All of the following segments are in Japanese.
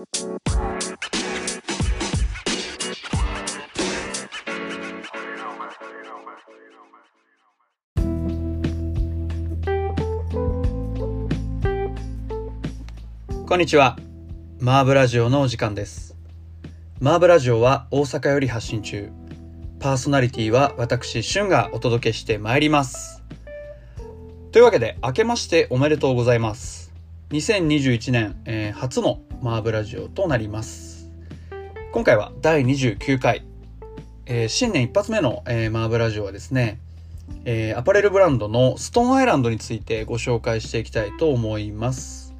こんにちは。マーブラジオのお時間です。マーブラジオは大阪より発信中。パーソナリティは私、シュンがお届けしてまいります。というわけで、明けましておめでとうございます。2021年、えー初のマーブラジオとなります。今回は第29回。えー新年一発目の、えーマーブラジオはですね、えーアパレルブランドのストーンアイランドについてご紹介していきたいと思います。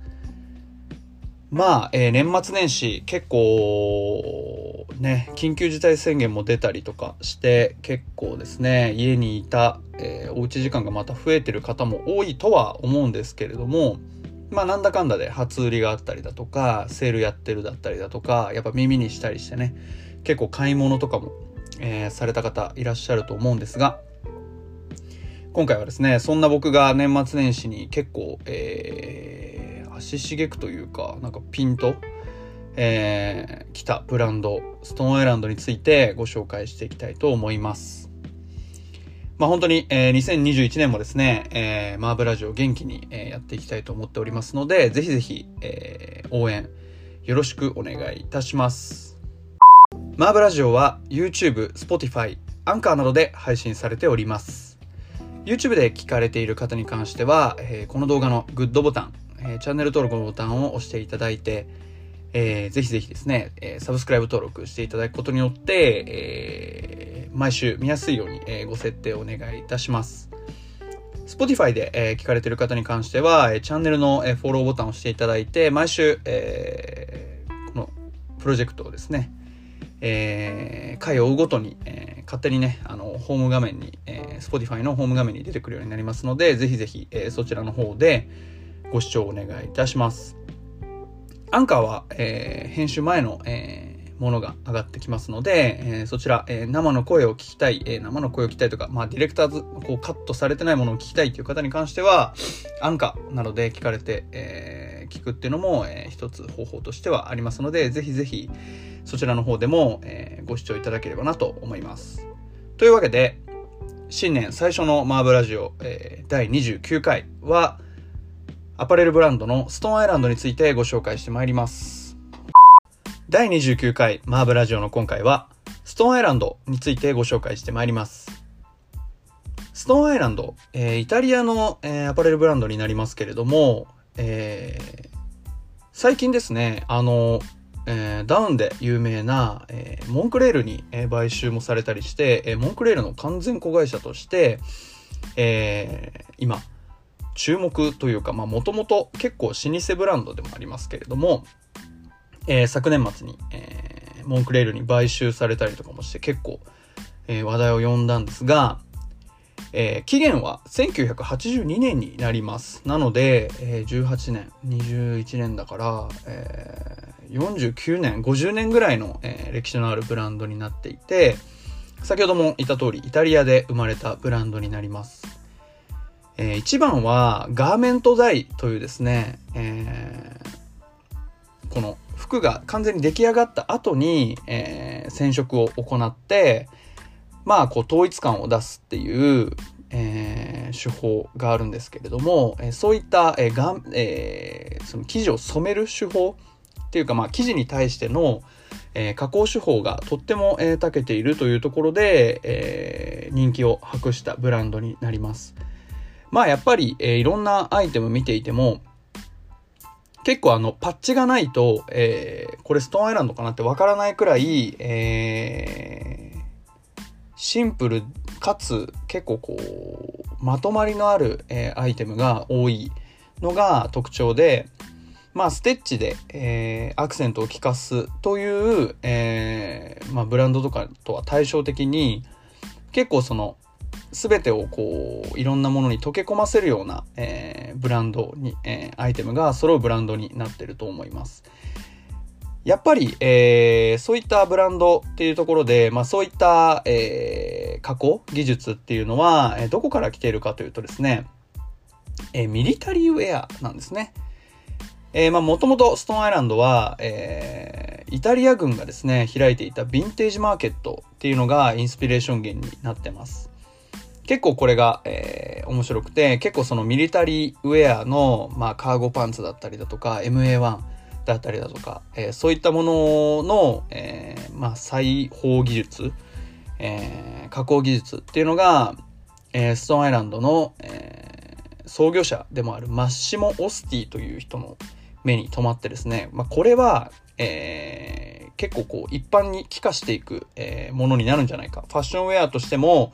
まあ、えー年末年始結構ね、緊急事態宣言も出たりとかして結構ですね、家にいた、えーおうち時間がまた増えてる方も多いとは思うんですけれども、まあなんだかんだで初売りがあったりだとか、セールやってるだったりだとか、やっぱ耳にしたりしてね、結構買い物とかも、えーされた方いらっしゃると思うんですが、今回はですね、そんな僕が年末年始に結構、えー足しげくというか、なんかピンと、えー来たブランド、ストーンアイランドについてご紹介していきたいと思います。まあ本当に、えー2021年もですね、えーマーブラジオ元気に、えーやっていきたいと思っておりますので、ぜひぜひ、えー応援よろしくお願いいたします。マーブラジオは YouTube、Spotify、アンカーなどで配信されております。YouTube で聞かれている方に関しては、えーこの動画のグッドボタン、えーチャンネル登録のボタンを押していただいて、えーぜひぜひですね、えーサブスクライブ登録していただくことによって、えー毎週見やすいように、えーご設定をお願いいたします。Spotify で、えー聞かれている方に関しては、えーチャンネルの、えーフォローボタンを押していただいて、毎週、えーこのプロジェクトをですね、えー回を追うごとに、えー勝手にね、あの、ホーム画面に、えー Spotify のホーム画面に出てくるようになりますので、ぜひぜひ、えーそちらの方でご視聴お願いいたします。アンカーは、えー編集前の、えーものが上がってきますので、えーそちら、えー生の声を聞きたい、えー生の声を聞きたいとか、まあ、ディレクターズ、こう、カットされてないものを聞きたいという方に関しては、アンカーなどで聞かれて、えー聞くっていうのも、えー一つ方法としてはありますので、ぜひぜひ、そちらの方でも、えーご視聴いただければなと思います。というわけで、新年最初のマーブラジオ、えー第29回は、アパレルブランドのストーンアイランドについてご紹介してまいります。第29回マーブラジオの今回は、ストーンアイランドについてご紹介してまいります。ストーンアイランド、えーイタリアの、えーアパレルブランドになりますけれども、えー最近ですね、あの、えーダウンで有名な、えーモンクレールに、えー買収もされたりして、えーモンクレールの完全子会社として、えー今、注目というか、まあ、もともと結構老舗ブランドでもありますけれども、えー昨年末に、えーモンクレールに買収されたりとかもして結構、えー話題を呼んだんですが、えー期限は1982年になります。なので、えー18年、21年だから、えー49年、50年ぐらいの、えー歴史のあるブランドになっていて、先ほども言った通り、イタリアで生まれたブランドになります。えー一番は、ガーメントダイというですね、えーこの服が完全に出来上がった後に、えー染色を行って、まあ、こう、統一感を出すっていう、えー手法があるんですけれども、えーそういった、えーがんえーその生地を染める手法っていうか、まあ、生地に対しての、えー加工手法がとっても、えー長けているというところで、えー人気を博したブランドになります。まあ、やっぱり、えーいろんなアイテム見ていても、結構あの、パッチがないと、えーこれストーンアイランドかなってわからないくらい、えーシンプルかつ結構こう、まとまりのある、えーアイテムが多いのが特徴で、まあ、ステッチで、えーアクセントを効かすという、えーまあ、ブランドとかとは対照的に、結構その、すべてをこう、いろんなものに溶け込ませるような、えーブランドに、えーアイテムが揃うブランドになってると思います。やっぱり、えーそういったブランドっていうところで、まあそういった、えー加工技術っていうのは、えどこから来ているかというとですね、えーミリタリーウェアなんですね。えー、まあ、もともとストーンアイランドは、えー、イタリア軍がですね、開いていたヴィンテージマーケットっていうのがインスピレーション源になってます。結構これが、えー、面白くて、結構そのミリタリーウェアの、まあ、カーゴパンツだったりだとか、MA1 だったりだとか、えー、そういったものの、えー、まあ、裁縫技術、えー、加工技術っていうのが、えー、ストーンアイランドの、えー、創業者でもあるマッシモ・オスティという人の目に留まってですね、まあ、これは、えー、結構こう一般に帰化していく、えー、ものになるんじゃないか。ファッションウェアとしても、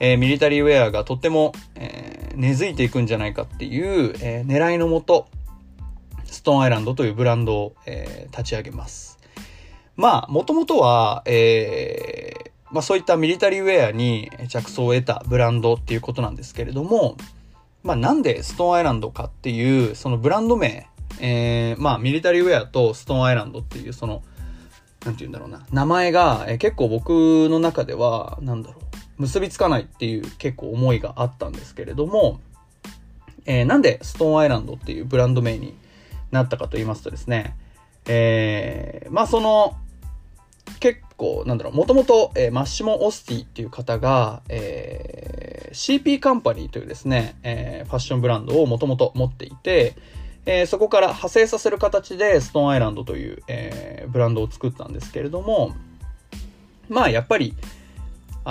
えー、ミリタリーウェアがとっても、えー、根付いていくんじゃないかっていう、えー、狙いのもと、ストーンアイランドというブランドを、えー、立ち上げます。まあ、もともとは、えー、まあそういったミリタリーウェアに着想を得たブランドっていうことなんですけれども、まあなんでストーンアイランドかっていう、そのブランド名えー、まあ、ミリタリーウェアとストーンアイランドっていう、その、なんて言うんだろうな、名前が、えー、結構僕の中では、なんだろう、結びつかないっていう結構思いがあったんですけれども、えー、なんでストーンアイランドっていうブランド名になったかと言いますとですね、えー、まあその、結構、なんだろう、もともと、えー、マッシモ・オスティっていう方が、えー、CP カンパニーというですね、えー、ファッションブランドをもともと持っていて、えー、そこから派生させる形でストーンアイランドという、えー、ブランドを作ったんですけれども、まあやっぱり、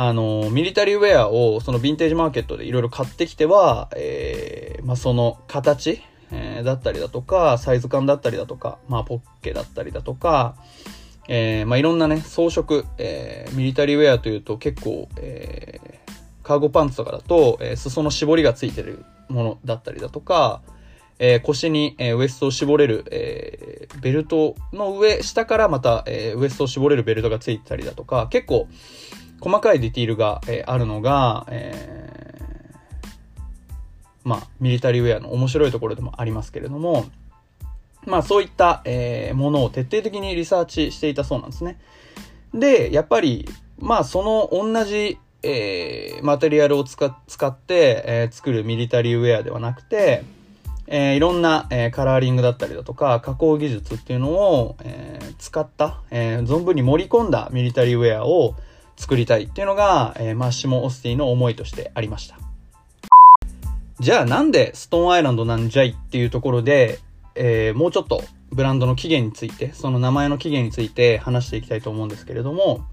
あの、ミリタリーウェアをそのヴィンテージマーケットでいろいろ買ってきては、えー、まあその形、えー、だったりだとか、サイズ感だったりだとか、まあポッケだったりだとか、えー、まあいろんなね、装飾、えー、ミリタリーウェアというと結構、えー、カーゴパンツとかだと、えー、裾の絞りがついてるものだったりだとか、えー、腰に、えー、ウエストを絞れる、えー、ベルトの上、下からまた、えウエストを絞れるベルトがついてたりだとか、結構細かいディティールが、えあるのが、えまあ、ミリタリーウェアの面白いところでもありますけれども、まあそういった、えものを徹底的にリサーチしていたそうなんですね。で、やっぱり、まあその同じ、えー、マテリアルを使使って、えー、作るミリタリーウェアではなくて、えー、いろんな、えー、カラーリングだったりだとか、加工技術っていうのを、えー、使った、えー、存分に盛り込んだミリタリーウェアを作りたいっていうのが、えー、マッシモ・オスティの思いとしてありました。じゃあなんでストーンアイランドなんじゃいっていうところで、えー、もうちょっとブランドの起源について、その名前の起源について話していきたいと思うんですけれども、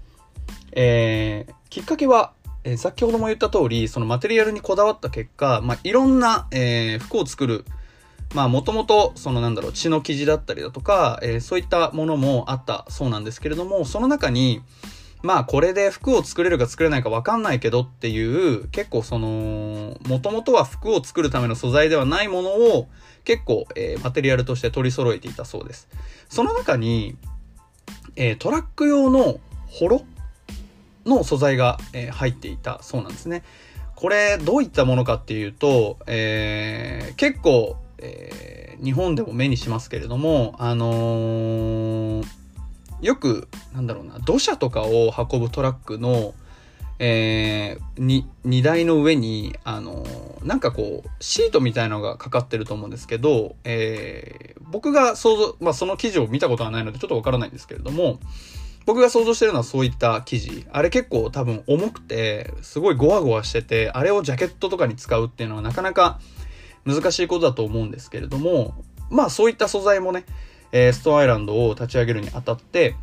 えー、きっかけは、えー、先ほども言った通り、そのマテリアルにこだわった結果、まあ、いろんな、えー、服を作るまあもともとそのなんだろう血の生地だったりだとか、えー、そういったものもあったそうなんですけれどもその中にまあこれで服を作れるか作れないかわかんないけどっていう結構そのもともとは服を作るための素材ではないものを結構、えー、マテリアルとして取り揃えていたそうです。その中に、えー、トラック用のホロの素材が、えー、入っていたそうなんですね。これどういったものかっていうと、えー、結構えー、日本でも目にしますけれども、あのー、よく、なんだろうな、土砂とかを運ぶトラックの、えー、に、荷台の上に、あの、なんかこう、シートみたいなのがかかってると思うんですけど、えー、僕が想像、まあ、その記事を見たことはないのでちょっとわからないんですけれども、僕が想像してるのはそういった生地。あれ結構多分重くて、すごいゴワゴワしてて、あれをジャケットとかに使うっていうのはなかなか難しいことだと思うんですけれども、まあそういった素材もね、えー、ストーンアイランドを立ち上げるにあたって、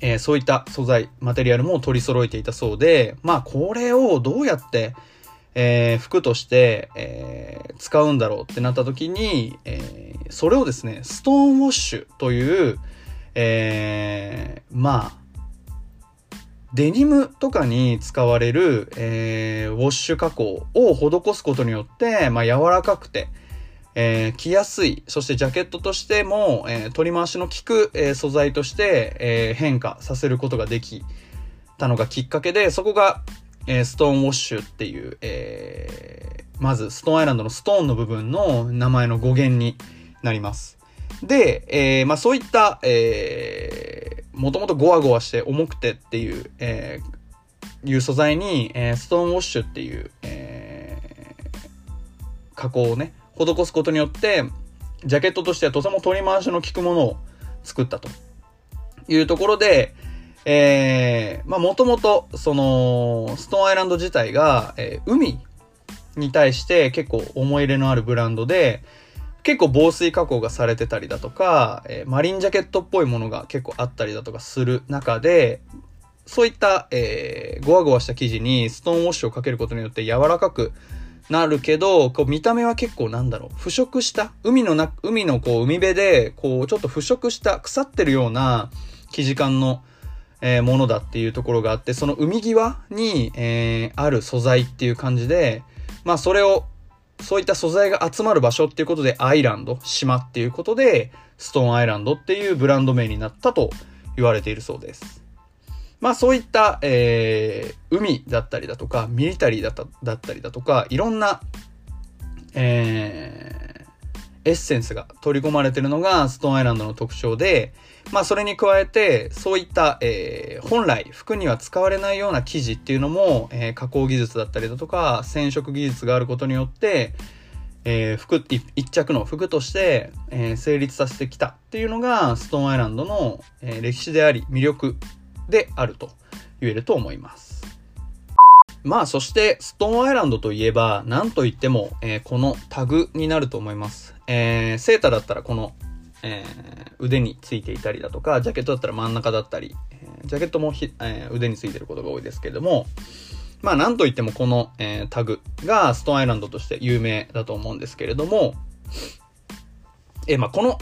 えー、そういった素材、マテリアルも取り揃えていたそうで、まあこれをどうやって、えー、服として、えー、使うんだろうってなった時に、えー、それをですね、ストーンウォッシュという、えー、まあ、デニムとかに使われる、えー、ウォッシュ加工を施すことによって、まあ、柔らかくて、えー、着やすい、そしてジャケットとしても、えー、取り回しの効く、えー、素材として、えー、変化させることができたのがきっかけで、そこが、えー、ストーンウォッシュっていう、えー、まずストーンアイランドのストーンの部分の名前の語源になります。で、えー、まあそういった、えー、もともとゴワゴワして重くてっていう、えー、いう素材に、えー、ストーンウォッシュっていう、えー、加工をね、施すことによって、ジャケットとしてはとても取り回しの効くものを作ったと。いうところで、えー、まあもともと、その、ストーンアイランド自体が、えー、海に対して結構思い入れのあるブランドで、結構防水加工がされてたりだとか、えー、マリンジャケットっぽいものが結構あったりだとかする中で、そういった、えー、ゴワゴワした生地にストーンウォッシュをかけることによって柔らかくなるけど、こう見た目は結構なんだろう、腐食した、海のな、海のこう海辺で、こうちょっと腐食した腐ってるような生地感の、えー、ものだっていうところがあって、その海際に、えー、ある素材っていう感じで、まあそれをそういった素材が集まる場所っていうことで、アイランド、島っていうことで、ストーンアイランドっていうブランド名になったと言われているそうです。まあそういった、えー、海だったりだとか、ミリタリーだっただったりだとか、いろんな、えー、エッセンスが取り込まれてるのがストーンアイランドの特徴で、まあそれに加えて、そういった、えー、本来服には使われないような生地っていうのも、えー、加工技術だったりだとか、染色技術があることによって、えー、服、一着の服として、えー、成立させてきたっていうのが、ストーンアイランドの、えー、歴史であり、魅力であると言えると思います。まあ、そして、ストーンアイランドといえば、なんといっても、えー、このタグになると思います。えー、セーターだったらこのえー、腕についていたりだとか、ジャケットだったら真ん中だったり、え、ジャケットもひ、え、腕についてることが多いですけれども、まあなんといってもこの、えタグがストーンアイランドとして有名だと思うんですけれども、えまあこの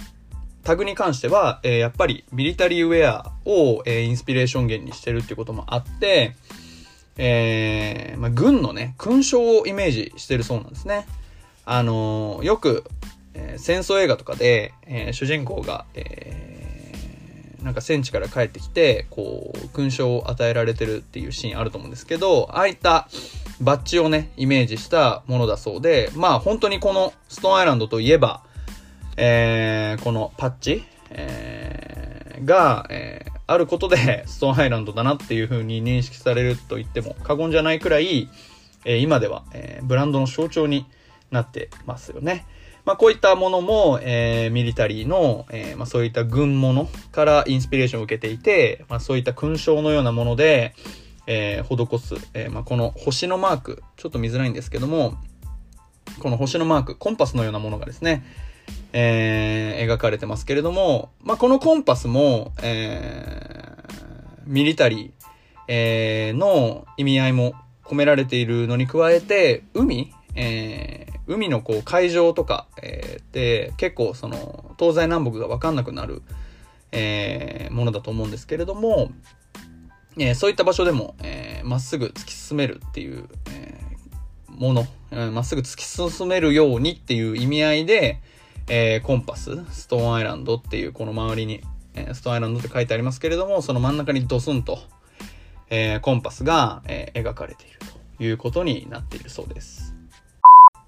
タグに関しては、えやっぱりミリタリーウェアを、えインスピレーション源にしてるっていうこともあって、えまあ、軍のね、勲章をイメージしてるそうなんですね。あのよくえー、戦争映画とかで、えー、主人公が、えー、なんか戦地から帰ってきて、こう、勲章を与えられてるっていうシーンあると思うんですけど、ああいったバッジをね、イメージしたものだそうで、まあ本当にこのストーンアイランドといえば、えー、このパッチ、えー、が、えー、あることで ストーンアイランドだなっていう風に認識されると言っても過言じゃないくらい、えー、今では、えー、ブランドの象徴になってますよね。まあ、こういったものも、えー、ミリタリーの、えー、まあ、そういった軍物からインスピレーションを受けていて、まあ、そういった勲章のようなもので、えー、施す、えー、まあ、この星のマーク、ちょっと見づらいんですけども、この星のマーク、コンパスのようなものがですね、えー、描かれてますけれども、まあ、このコンパスも、えー、ミリタリー、えー、の意味合いも込められているのに加えて、海、えー、海のこう海上とか、えー、で結構その東西南北が分かんなくなる、えー、ものだと思うんですけれども、えー、そういった場所でもま、えー、っすぐ突き進めるっていう、えー、ものま、っすぐ突き進めるようにっていう意味合いで、えー、コンパスストーンアイランドっていうこの周りに、えー、ストーンアイランドって書いてありますけれどもその真ん中にドスンと、えー、コンパスが、え、描かれているということになっているそうです。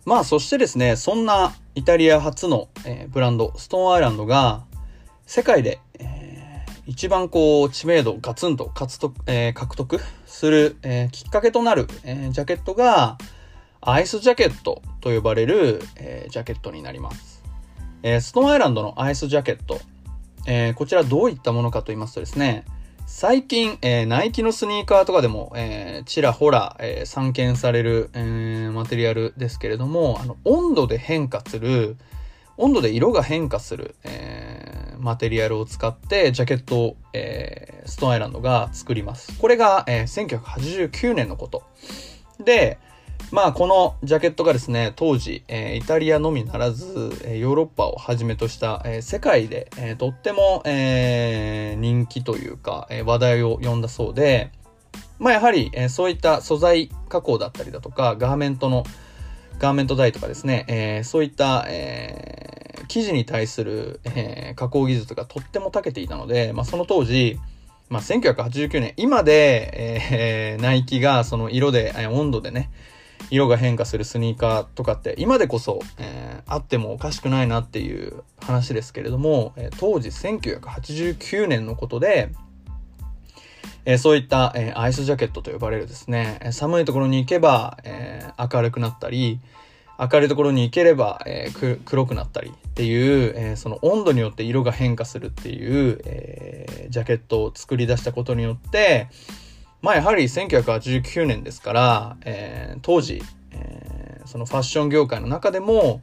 まあそしてですね、そんなイタリア初の、え、ブランド、ストーンアイランドが世界で、えー、一番こう知名度をガツンと獲得,、え、獲得する、え、きっかけとなる、え、ジャケットがアイスジャケットと呼ばれる、え、ジャケットになります。えー、ストーンアイランドのアイスジャケット、えー、こちらどういったものかと言いますとですね、最近、えー、ナイキのスニーカーとかでも、えー、ちらほら、えー、散見される、えー、マテリアルですけれども、あの、温度で変化する、温度で色が変化する、えー、マテリアルを使って、ジャケットを、えー、ストーンアイランドが作ります。これが、えー、1989年のこと。で、まあ、このジャケットがですね、当時、えー、イタリアのみならず、えー、ヨーロッパをはじめとした、えー、世界で、えとっても、え人気というか、え話題を呼んだそうで、まあ、やはり、えそういった素材加工だったりだとか、ガーメントの、ガーメント台とかですね、えそういった、え生地に対する、え加工技術がとっても長けていたので、まあ、その当時、まあ、1989年、今で、えナイキがその色で、え温度でね、色が変化するスニーカーとかって今でこそ、えー、あってもおかしくないなっていう話ですけれども、え、当時1989年のことで、えー、そういった、えー、アイスジャケットと呼ばれるですね、寒いところに行けば、え、明るくなったり、明るいところに行ければ、えー、黒くなったりっていう、えー、その温度によって色が変化するっていう、えー、ジャケットを作り出したことによって、まあやはり1989年ですから、えー、当時、えー、そのファッション業界の中でも、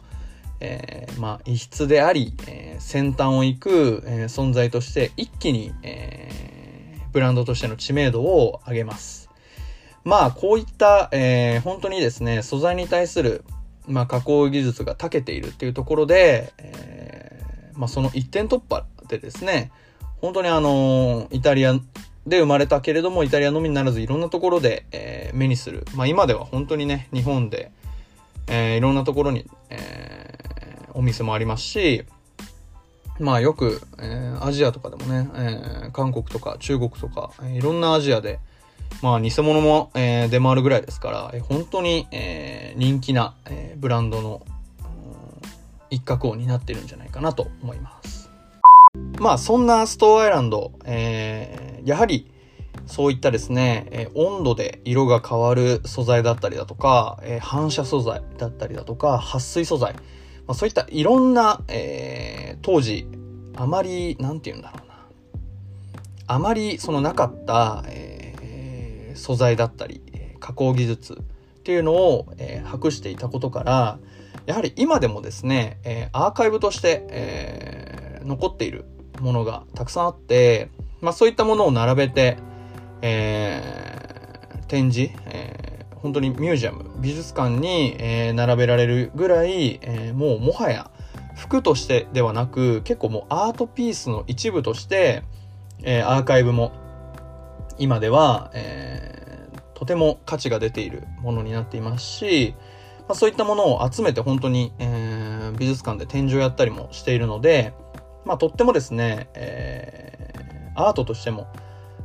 えー、まあ異質であり、えー、先端を行く、えー、存在として一気に、えー、ブランドとしての知名度を上げます。まあこういった、えー、本当にですね、素材に対するまあ、加工技術が長けているっていうところで、えー、まあ、その一点突破でですね、本当にあのイタリアで生まれたけれども、イタリアのみにならずいろんなところで、えー、目にする。まあ、今では本当にね、日本で、えー、いろんなところに、えー、お店もありますし、まあよく、えー、アジアとかでもね、えー、韓国とか中国とか、えー、いろんなアジアで、まあ、偽物も、えー、出回るぐらいですから、えー、本当に、えー、人気な、えー、ブランドの、一角を担ってるんじゃないかなと思います。まあ、そんなストーアイランド、えー、やはり、そういったですね、え、温度で色が変わる素材だったりだとか、え、反射素材だったりだとか、撥水素材、まあ、そういったいろんな、えー、当時、あまり、なんて言うんだろうな。あまりそのなかった、えー素材だったり加工技術っていうのを、えー、博していたことからやはり今でもですね、え、アーカイブとして、えー、残っているものがたくさんあって、まあ、そういったものを並べて、えー、展示、えー、本当にミュージアム美術館に、えー、並べられるぐらい、えー、もうもはや服としてではなく結構もうアートピースの一部として、えー、アーカイブも今では、えー、とても価値が出ているものになっていますし、まあ、そういったものを集めて本当に、えー、美術館で展示をやったりもしているので、まあ、とってもですね、えー、アートとしても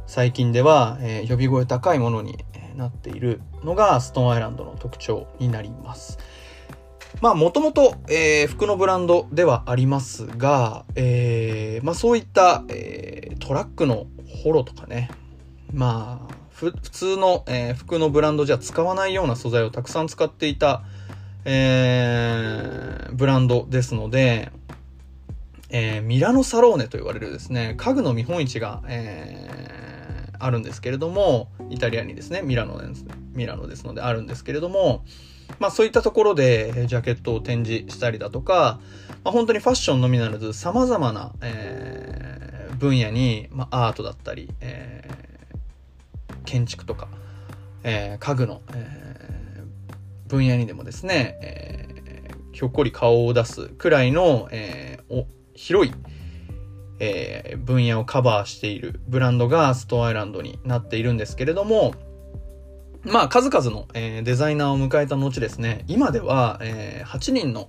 最近では、えー、呼び声高いものになっているのがストーンアイランドの特徴になります。まあ、もともと、え、服のブランドではありますが、えー、まあ、そういった、えー、トラックのホロとかね、まあ、普通の、えー、服のブランドじゃ使わないような素材をたくさん使っていた、え、ブランドですので、えー、ミラノサローネと言われるですね、家具の見本市が、えー、あるんですけれども、イタリアにですね、ミラノです、ミラノですのであるんですけれども、まあそういったところでジャケットを展示したりだとか、まあ、本当にファッションのみならず様々な、えー、分野に、まあ、アートだったり、えー建築とか、えー、家具の、えー、分野にでもですね、えー、ひょっこり顔を出すくらいの、えー、お広い、えー、分野をカバーしているブランドがストアイランドになっているんですけれども、まあ数々の、えー、デザイナーを迎えた後ですね、今では、えー、8人の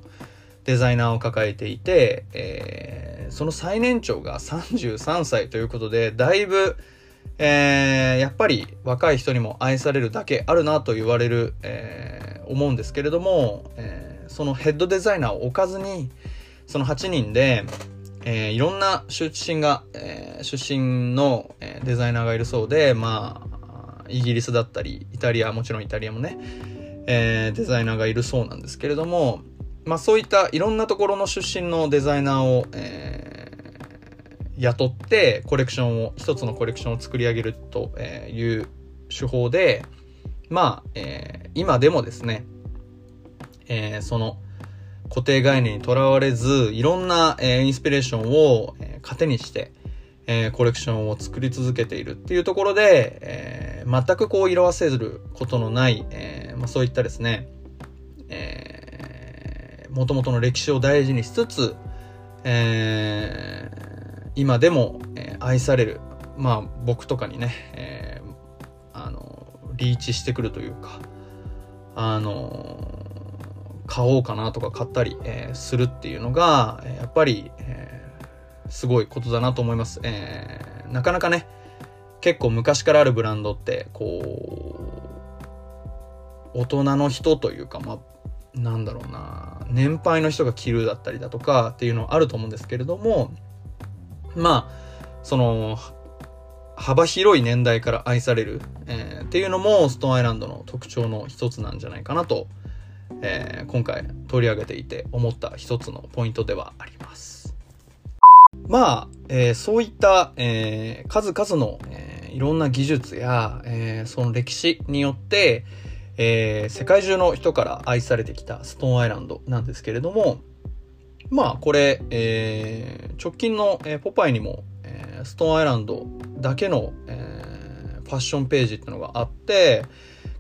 デザイナーを抱えていて、えー、その最年長が33歳ということで、だいぶ、えー、やっぱり若い人にも愛されるだけあるなと言われる、えー、思うんですけれども、えー、そのヘッドデザイナーを置かずに、その8人で、えー、いろんな出身が、えー、出身の、え、デザイナーがいるそうで、まあ、イギリスだったり、イタリア、もちろんイタリアもね、えー、デザイナーがいるそうなんですけれども、まあそういったいろんなところの出身のデザイナーを、えー雇ってコレクションを、一つのコレクションを作り上げるという手法で、まあ、えー、今でもですね、えー、その固定概念にとらわれず、いろんな、えー、インスピレーションを、えー、糧にして、えー、コレクションを作り続けているっていうところで、えー、全くこう色あせることのない、えーまあ、そういったですね、えー、元々の歴史を大事にしつつ、えー、今でも、えー、愛される、まあ僕とかにね、えー、あの、リーチしてくるというか、あの、買おうかなとか買ったり、えー、するっていうのが、やっぱり、えー、すごいことだなと思います。えー、なかなかね、結構昔からあるブランドって、こう、大人の人というか、まあ、なんだろうな、年配の人が着るだったりだとかっていうのはあると思うんですけれども、まあ、その、幅広い年代から愛される、えー、っていうのもストーンアイランドの特徴の一つなんじゃないかなと、えー、今回取り上げていて思った一つのポイントではあります。まあ、えー、そういった、えー、数々の、え、いろんな技術や、え、その歴史によって、え、世界中の人から愛されてきたストーンアイランドなんですけれども、まあこれ、え、直近の、え、ポパイにも、え、ストーンアイランドだけの、え、ファッションページっていうのがあって、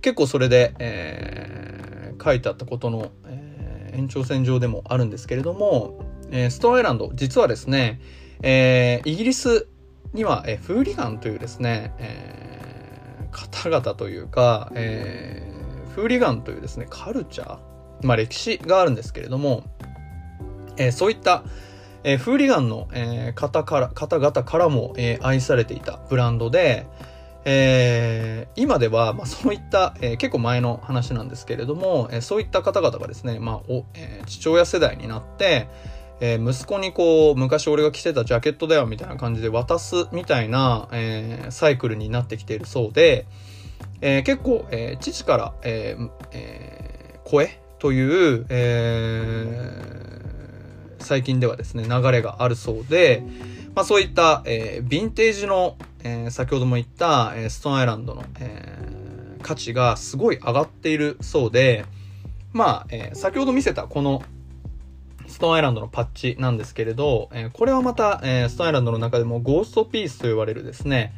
結構それで、えー、書いてあったことの、えー、延長線上でもあるんですけれども、えー、ストーンアイランド、実はですね、えー、イギリスには、えー、フーリガンというですね、えー、方々というか、えー、フーリガンというですね、カルチャー、まあ歴史があるんですけれども、えー、そういった、えー、フーリガンの、えー、方から、方々からも、えー、愛されていたブランドで、えー、今では、まあ、そういった、えー、結構前の話なんですけれども、えー、そういった方々がですね、まあおえー、父親世代になって、えー、息子にこう、昔俺が着てたジャケットだよみたいな感じで渡すみたいな、えー、サイクルになってきているそうで、えー、結構、えー、父から、えーえー、声という、えー、最近ではですね、流れがあるそうで、まあそういった、えー、ヴィンテージの、えー、先ほども言った、えー、ストーンアイランドの、えー、価値がすごい上がっているそうで、まあ、えー、先ほど見せたこのストーンアイランドのパッチなんですけれど、えー、これはまた、えー、ストーンアイランドの中でもゴーストピースと呼ばれるですね、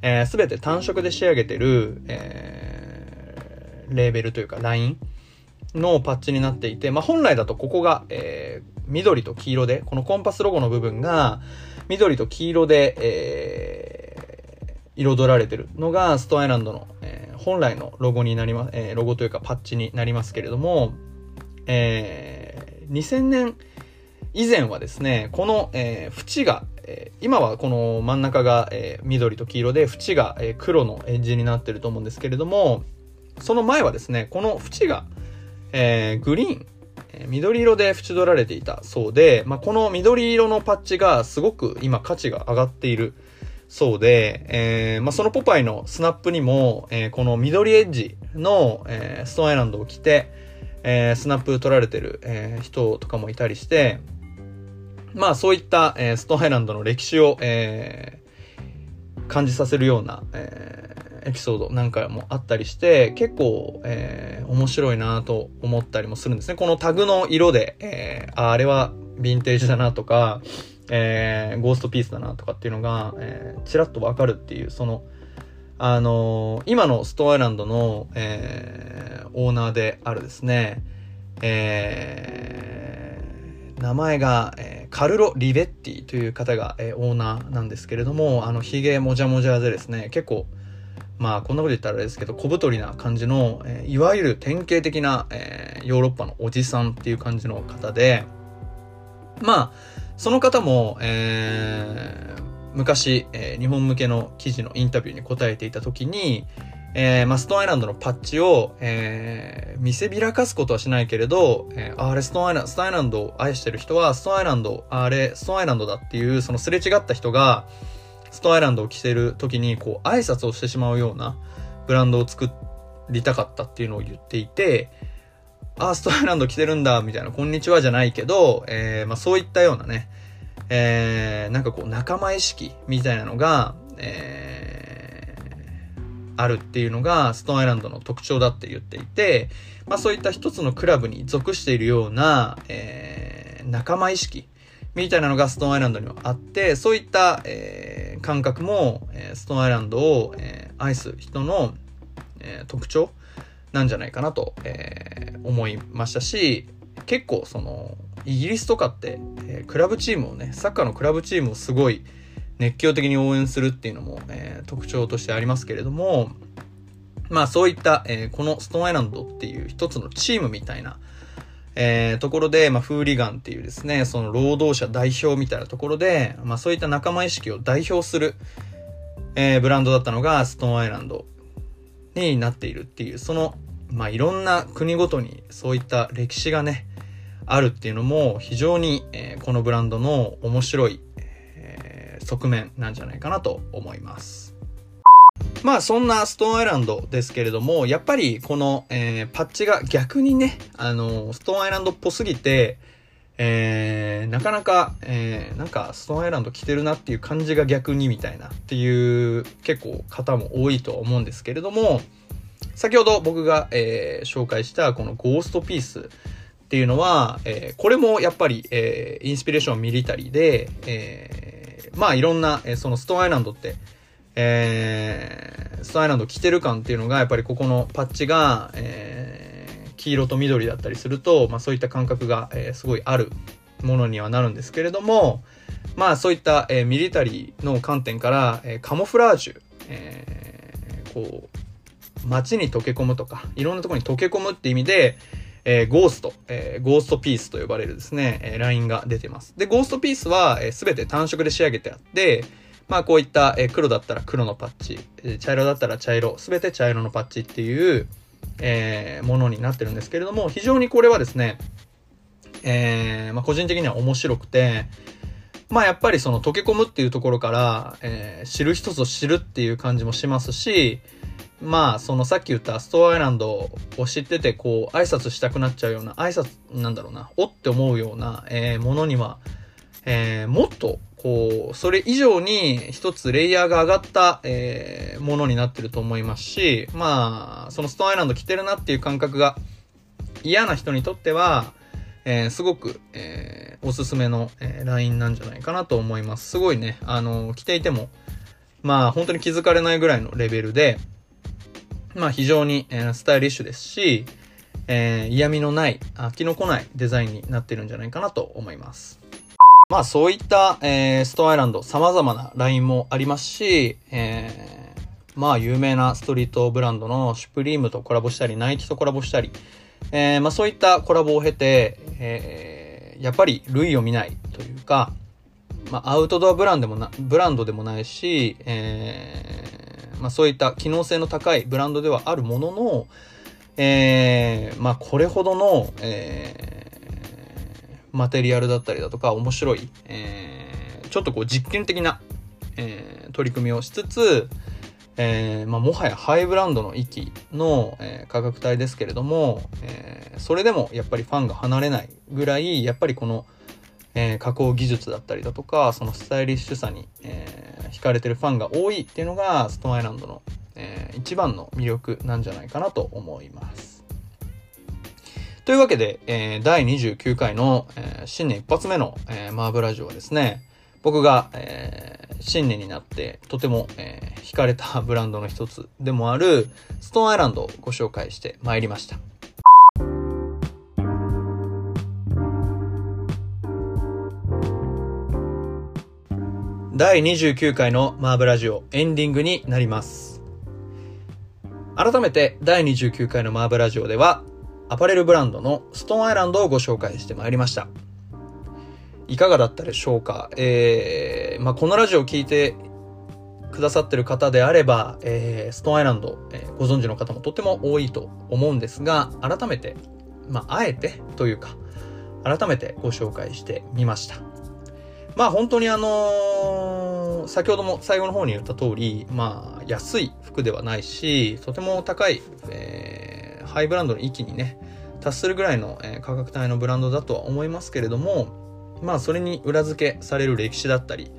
す、えー、べ、て単色で仕上げてる、えー、レーベルというかラインのパッチになっていて、まあ、本来だとここが、えー、緑と黄色で、このコンパスロゴの部分が、緑と黄色で、えー、彩られてるのが、ストアイランドの、えー、本来のロゴになります、えー、ロゴというかパッチになりますけれども、えー、2000年以前はですね、この、えー、縁が、えー、今はこの真ん中が、えー、緑と黄色で、縁が、えー、黒のエッジになってると思うんですけれども、その前はですね、この縁が、えー、グリーン、緑色で縁取られていたそうで、まあ、この緑色のパッチがすごく今価値が上がっているそうで、えー、まあ、そのポパイのスナップにも、えー、この緑エッジの、えー、ストーンアイランドを着て、えスナップ取られてる、え人とかもいたりして、まあそういった、えストーンアイランドの歴史を、え感じさせるような、えエピソードなんかもあったりして、結構、えー、面白いなと思ったりもするんですね。このタグの色で、えー、ああれはヴィンテージだなとか、えー、ゴーストピースだなとかっていうのが、えー、ちらっとわかるっていう、その、あのー、今のストアイランドの、えー、オーナーであるですね、えー、名前が、えー、カルロ・リベッティという方が、えー、オーナーなんですけれども、あの、ヒゲもじゃもじゃでですね、結構、まあこんなこと言ったらあれですけど、小太りな感じの、えー、いわゆる典型的な、えー、ヨーロッパのおじさんっていう感じの方で、まあ、その方も、えー、昔、えー、日本向けの記事のインタビューに答えていた時に、えー、マストアイランドのパッチを、えー、見せびらかすことはしないけれど、えー、あれストーンアイランド、ストーンアイランドを愛してる人は、ストーンアイランド、あれ、ストーンアイランドだっていう、そのすれ違った人が、ストアイランドを着てる時に、こう、挨拶をしてしまうようなブランドを作りたかったっていうのを言っていて、あ、ストアイランド着てるんだ、みたいな、こんにちはじゃないけど、えー、まあそういったようなね、えー、なんかこう、仲間意識みたいなのが、えー、あるっていうのが、ストーンアイランドの特徴だって言っていて、まあそういった一つのクラブに属しているような、えー、仲間意識みたいなのがストーンアイランドにはあって、そういった、えー、感覚も、え、ストーンアイランドを、えー、愛す人の、えー、特徴なんじゃないかなと、えー、思いましたし、結構その、イギリスとかって、えー、クラブチームをね、サッカーのクラブチームをすごい熱狂的に応援するっていうのも、えー、特徴としてありますけれども、まあそういった、えー、このストーンアイランドっていう一つのチームみたいな、えー、ところで、まあ、フーリガンっていうですね、その労働者代表みたいなところで、まあ、そういった仲間意識を代表する、えー、ブランドだったのが、ストーンアイランド。になっているっていう、その、まあ、いろんな国ごとにそういった歴史がね、あるっていうのも非常に、えー、このブランドの面白い、えー、側面なんじゃないかなと思います。まあそんなストーンアイランドですけれども、やっぱりこの、えー、パッチが逆にね、あの、ストーンアイランドっぽすぎて、えー、なかなか、えー、なんかストーンアイランド着てるなっていう感じが逆にみたいなっていう結構方も多いと思うんですけれども、先ほど僕が、えー、紹介したこのゴーストピースっていうのは、えー、これもやっぱり、えー、インスピレーションミリタリーで、えー、まあいろんな、えー、そのストーンアイランドって、えー、ストーンアイランド着てる感っていうのがやっぱりここのパッチが、えー、黄色と緑だったりすると、まあそういった感覚が、えー、すごいあるものにはなるんですけれども、まあそういった、えー、ミリタリーの観点から、えー、カモフラージュ、えー、こう、街に溶け込むとか、いろんなところに溶け込むって意味で、えー、ゴースト、えー、ゴーストピースと呼ばれるですね、えー、ラインが出てます。で、ゴーストピースは、えー、全て単色で仕上げてあって、まあこういった、えー、黒だったら黒のパッチ、えー、茶色だったら茶色、全て茶色のパッチっていう、えー、ものになってるんですけれども、非常にこれはですね、えー、まあ個人的には面白くて、まあやっぱりその溶け込むっていうところから、えー、知る人ぞ知るっていう感じもしますし、まあ、そのさっき言ったストアアイランドを知ってて、こう、挨拶したくなっちゃうような、挨拶、なんだろうな、おって思うような、え、ものには、え、もっと、こう、それ以上に一つレイヤーが上がった、えー、ものになってると思いますし、まあ、そのストーンアイランド着てるなっていう感覚が嫌な人にとっては、えー、すごく、えー、おすすめの、えー、ラインなんじゃないかなと思います。すごいね、あの、着ていても、まあ、本当に気づかれないぐらいのレベルで、まあ非常に、えー、スタイリッシュですし、えー、嫌味のない、飽きのこないデザインになってるんじゃないかなと思います。まあそういった、えー、ストアイランド様々なラインもありますし、えー、まあ有名なストリートブランドのシュプリームとコラボしたり、ナイキとコラボしたり、えー、まあそういったコラボを経て、えー、やっぱり類を見ないというか、まあアウトドアブランドでもな、ブランドでもないし、えー、まあそういった機能性の高いブランドではあるものの、えー、まあこれほどの、えー、マテリアルだったりだとか面白い、えー、ちょっとこう実験的な、えー、取り組みをしつつ、えーまあ、もはやハイブランドの域の、えー、価格帯ですけれども、えー、それでもやっぱりファンが離れないぐらいやっぱりこの、えー、加工技術だったりだとかそのスタイリッシュさに、えー惹かれてるファンが多いっていうのがストーンアイランドの、えー、一番の魅力なんじゃないかなと思います。というわけで、えー、第29回の、えー、新年一発目の、えー、マーブラジオはですね、僕が、えー、新年になってとても、えー、惹かれた ブランドの一つでもあるストーンアイランドをご紹介してまいりました。第29回のマーブラジオエンディングになります。改めて第29回のマーブラジオではアパレルブランドのストーンアイランドをご紹介してまいりました。いかがだったでしょうか？えー、まあ、このラジオを聞いてくださってる方であれば、えー、ストーンアイランド、えー、ご存知の方もとっても多いと思うんですが、改めて、まあ、あえてというか、改めてご紹介してみました。まあ本当にあのー、先ほども最後の方に言った通り、まあ安い服ではないし、とても高い、えー、ハイブランドの域にね、達するぐらいの、え、価格帯のブランドだとは思いますけれども、まあそれに裏付けされる歴史だったり、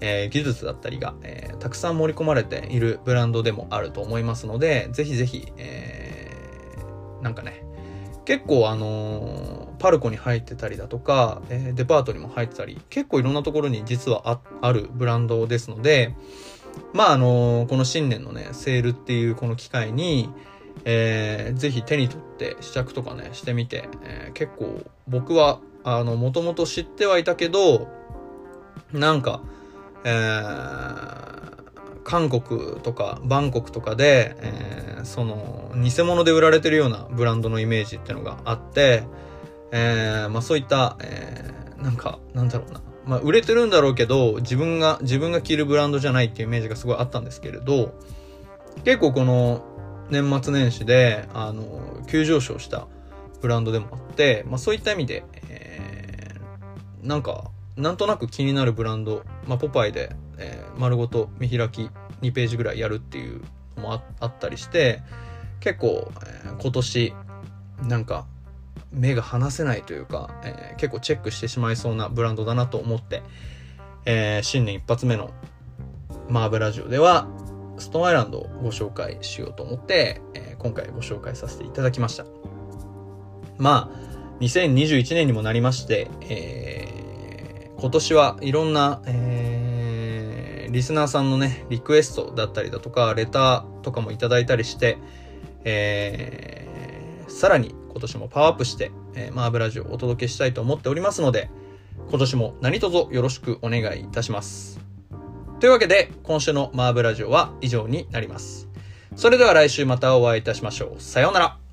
えー、技術だったりが、えー、たくさん盛り込まれているブランドでもあると思いますので、ぜひぜひ、えー、なんかね、結構あのー、パルコに入ってたりだとか、えー、デパートにも入ってたり、結構いろんなところに実はあるブランドですので、まああのー、この新年のね、セールっていうこの機会に、えー、ぜひ手に取って試着とかね、してみて、えー、結構僕は、あの、もともと知ってはいたけど、なんか、えー、韓国とかバンコクとかで、えー、その偽物で売られてるようなブランドのイメージっていうのがあって、えー、まあそういった、えー、なんか、なんだろうな。まあ売れてるんだろうけど、自分が、自分が着るブランドじゃないっていうイメージがすごいあったんですけれど、結構この年末年始で、あの、急上昇したブランドでもあって、まあそういった意味で、えー、なんか、なんとなく気になるブランド、まあポパイで、えー、丸ごと見開き2ページぐらいやるっていうのもあったりして、結構、えー、今年、なんか、目が離せないというか、えー、結構チェックしてしまいそうなブランドだなと思って、えー、新年一発目のマーブラジオでは、ストーンアイランドをご紹介しようと思って、えー、今回ご紹介させていただきました。まあ、2021年にもなりまして、えー、今年はいろんな、えー、リスナーさんのね、リクエストだったりだとか、レターとかもいただいたりして、えー、さらに今年もパワーアップして、えー、マーブラジオをお届けしたいと思っておりますので、今年も何卒よろしくお願いいたします。というわけで、今週のマーブラジオは以上になります。それでは来週またお会いいたしましょう。さようなら。